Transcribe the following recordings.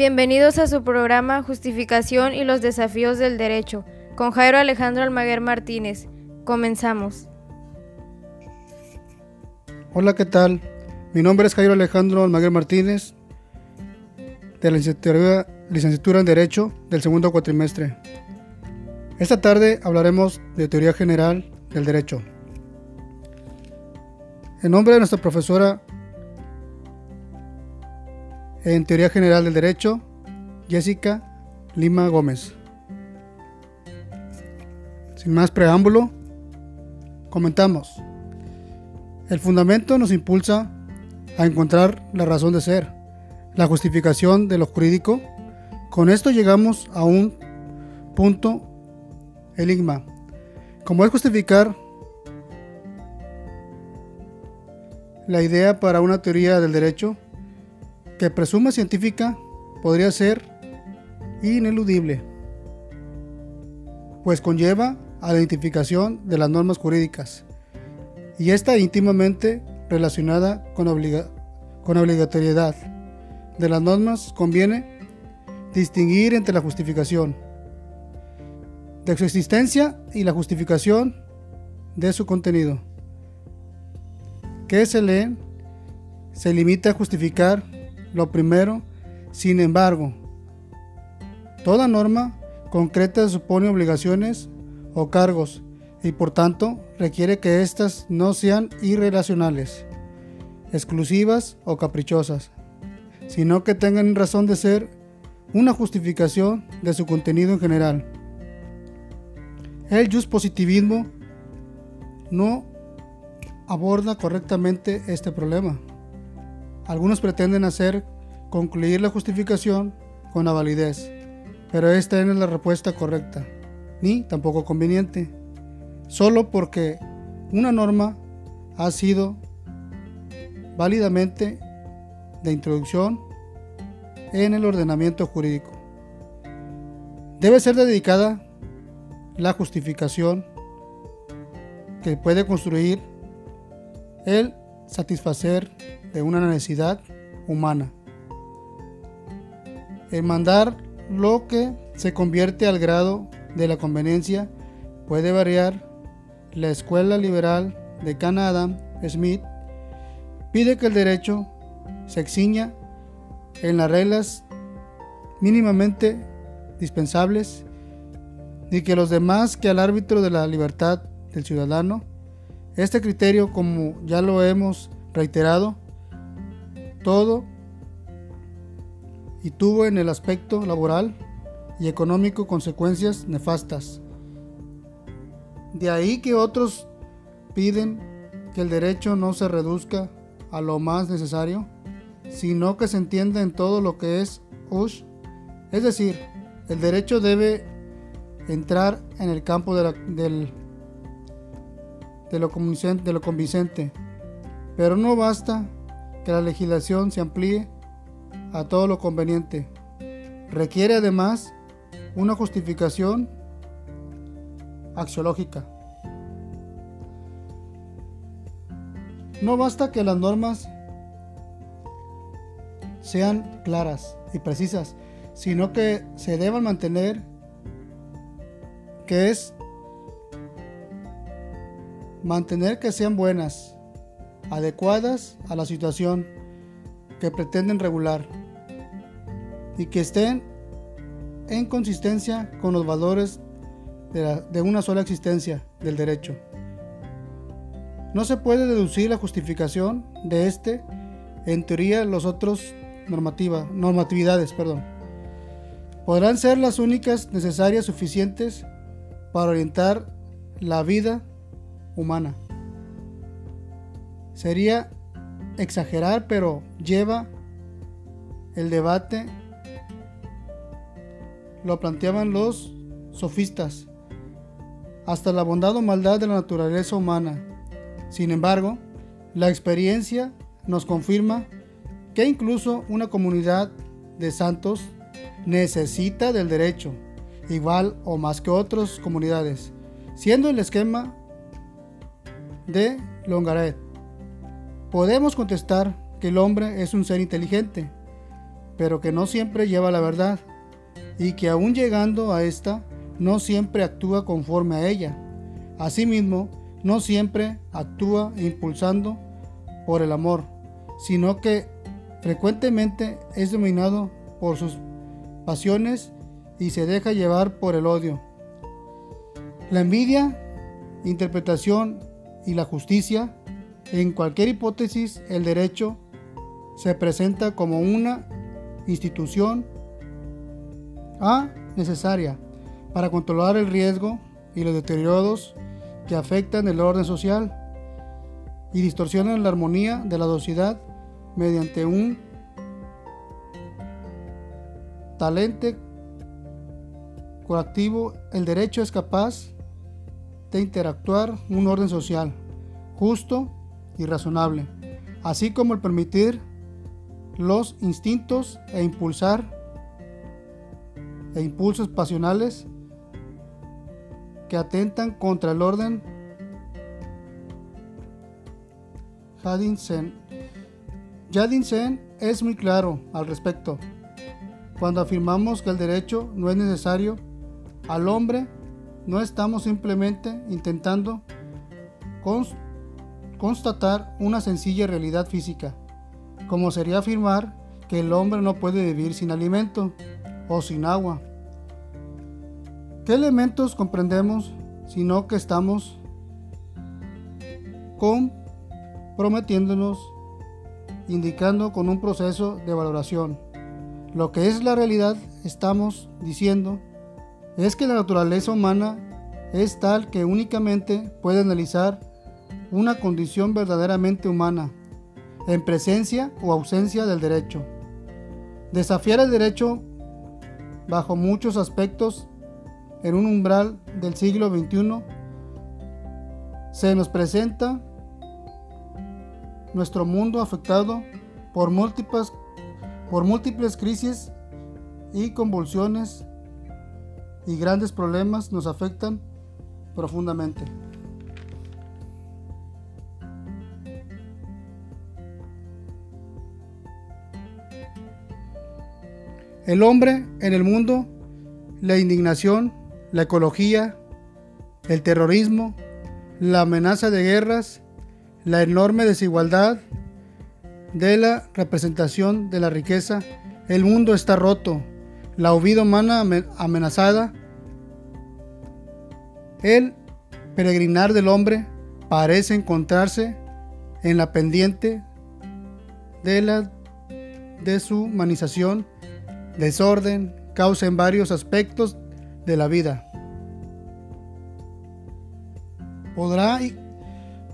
Bienvenidos a su programa Justificación y los desafíos del derecho con Jairo Alejandro Almaguer Martínez. Comenzamos. Hola, ¿qué tal? Mi nombre es Jairo Alejandro Almaguer Martínez de la licenciatura, licenciatura en Derecho del segundo cuatrimestre. Esta tarde hablaremos de teoría general del derecho. En nombre de nuestra profesora en Teoría General del Derecho, Jessica Lima Gómez. Sin más preámbulo, comentamos. El fundamento nos impulsa a encontrar la razón de ser, la justificación de lo jurídico. Con esto llegamos a un punto enigma. Como es justificar la idea para una teoría del derecho, que presume científica podría ser ineludible, pues conlleva a la identificación de las normas jurídicas y está íntimamente relacionada con, con obligatoriedad de las normas conviene distinguir entre la justificación de su existencia y la justificación de su contenido. que se lee? Se limita a justificar lo primero, sin embargo, toda norma concreta supone obligaciones o cargos y por tanto requiere que éstas no sean irrelacionales, exclusivas o caprichosas, sino que tengan razón de ser una justificación de su contenido en general. El positivismo no aborda correctamente este problema. Algunos pretenden hacer concluir la justificación con la validez, pero esta no es la respuesta correcta, ni tampoco conveniente, solo porque una norma ha sido válidamente de introducción en el ordenamiento jurídico. Debe ser dedicada la justificación que puede construir el satisfacer de una necesidad humana. El mandar lo que se convierte al grado de la conveniencia puede variar. La Escuela Liberal de Canadá, Smith, pide que el derecho se exciña en las reglas mínimamente dispensables y que los demás que al árbitro de la libertad del ciudadano. Este criterio, como ya lo hemos reiterado, todo y tuvo en el aspecto laboral y económico consecuencias nefastas. De ahí que otros piden que el derecho no se reduzca a lo más necesario, sino que se entienda en todo lo que es us, es decir, el derecho debe entrar en el campo de, del, de, lo convincente, pero no basta que la legislación se amplíe a todo lo conveniente. Requiere además una justificación axiológica. No basta que las normas sean claras y precisas, sino que se deban mantener que es mantener que sean buenas, adecuadas a la situación que pretenden regular y que estén en consistencia con los valores de, una sola existencia del derecho. No se puede deducir la justificación de este, en teoría, los otros normatividades, perdón. Podrán ser las únicas necesarias suficientes para orientar la vida humana. Sería exagerar, pero lleva el debate, lo planteaban los sofistas, hasta la bondad o maldad de la naturaleza humana. Sin embargo, la experiencia nos confirma que incluso una comunidad de santos necesita del derecho, igual o más que otras comunidades, siendo el esquema de Longaret. Podemos contestar que el hombre es un ser inteligente, pero que no siempre lleva la verdad, y que aún llegando a esta, no siempre actúa conforme a ella. Asimismo, no siempre actúa impulsando por el amor, sino que frecuentemente es dominado por sus pasiones y se deja llevar por el odio. La envidia, interpretación y la justicia, en cualquier hipótesis, el derecho se presenta como una institución A necesaria para controlar el riesgo y los deterioros que afectan el orden social y distorsionan la armonía de la sociedad mediante un talente coactivo, el derecho es capaz de interactuar un orden social justo y razonable, así como el permitir los instintos e impulsar e impulsos pasionales que atentan contra el orden Jadin Sen. Jadin Sen es muy claro al respecto. Cuando afirmamos que el derecho no es necesario al hombre, no estamos simplemente intentando constatar una sencilla realidad física, como sería afirmar que el hombre no puede vivir sin alimento o sin agua. ¿Qué elementos comprendemos sino que estamos comprometiéndonos, indicando con un proceso de valoración? Lo que es la realidad, estamos diciendo, es que la naturaleza humana es tal que únicamente puede analizar una condición verdaderamente humana en presencia o ausencia del derecho. Desafiar el derecho bajo muchos aspectos en un umbral del siglo XXI se nos presenta nuestro mundo afectado por múltiples, por múltiples crisis y convulsiones y grandes problemas nos afectan profundamente. El hombre en el mundo, la indignación, la ecología, el terrorismo, la amenaza de guerras, la enorme desigualdad de la representación de la riqueza, el mundo está roto, la vida humana amenazada, el peregrinar del hombre parece encontrarse en la pendiente de la deshumanización desorden, causa en varios aspectos de la vida. ¿Podrá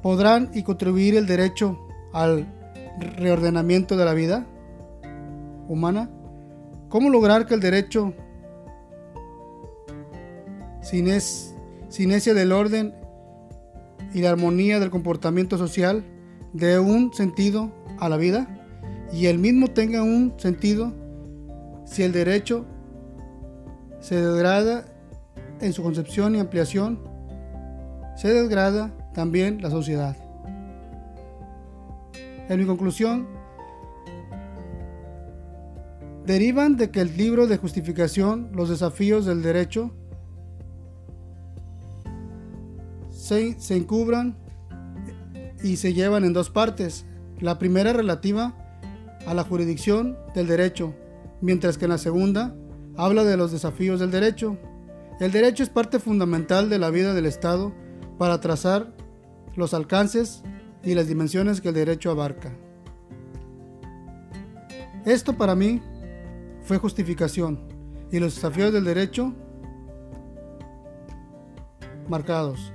¿Podrán y contribuir el derecho al reordenamiento de la vida humana? ¿Cómo lograr que el derecho, sin, es, del orden y la armonía del comportamiento social, dé un sentido a la vida y el mismo tenga un sentido si el derecho se degrada en su concepción y ampliación, se degrada también la sociedad. En mi conclusión, derivan de que el libro de justificación, los desafíos del derecho, se, encubran y se llevan en dos partes. La primera relativa a la jurisdicción del derecho, mientras que en la segunda habla de los desafíos del derecho. El derecho es parte fundamental de la vida del Estado para trazar los alcances y las dimensiones que el derecho abarca. Esto para mí fue justificación y los desafíos del derecho marcados.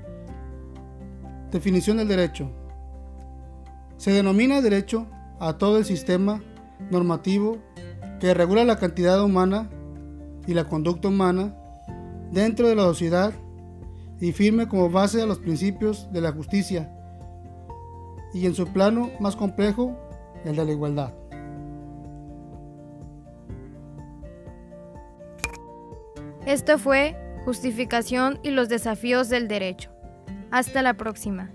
Definición del derecho. Se denomina derecho a todo el sistema normativo que regula la cantidad humana y la conducta humana dentro de la sociedad y firme como base a los principios de la justicia y en su plano más complejo, el de la igualdad. Esto fue Justificación y los desafíos del derecho. Hasta la próxima.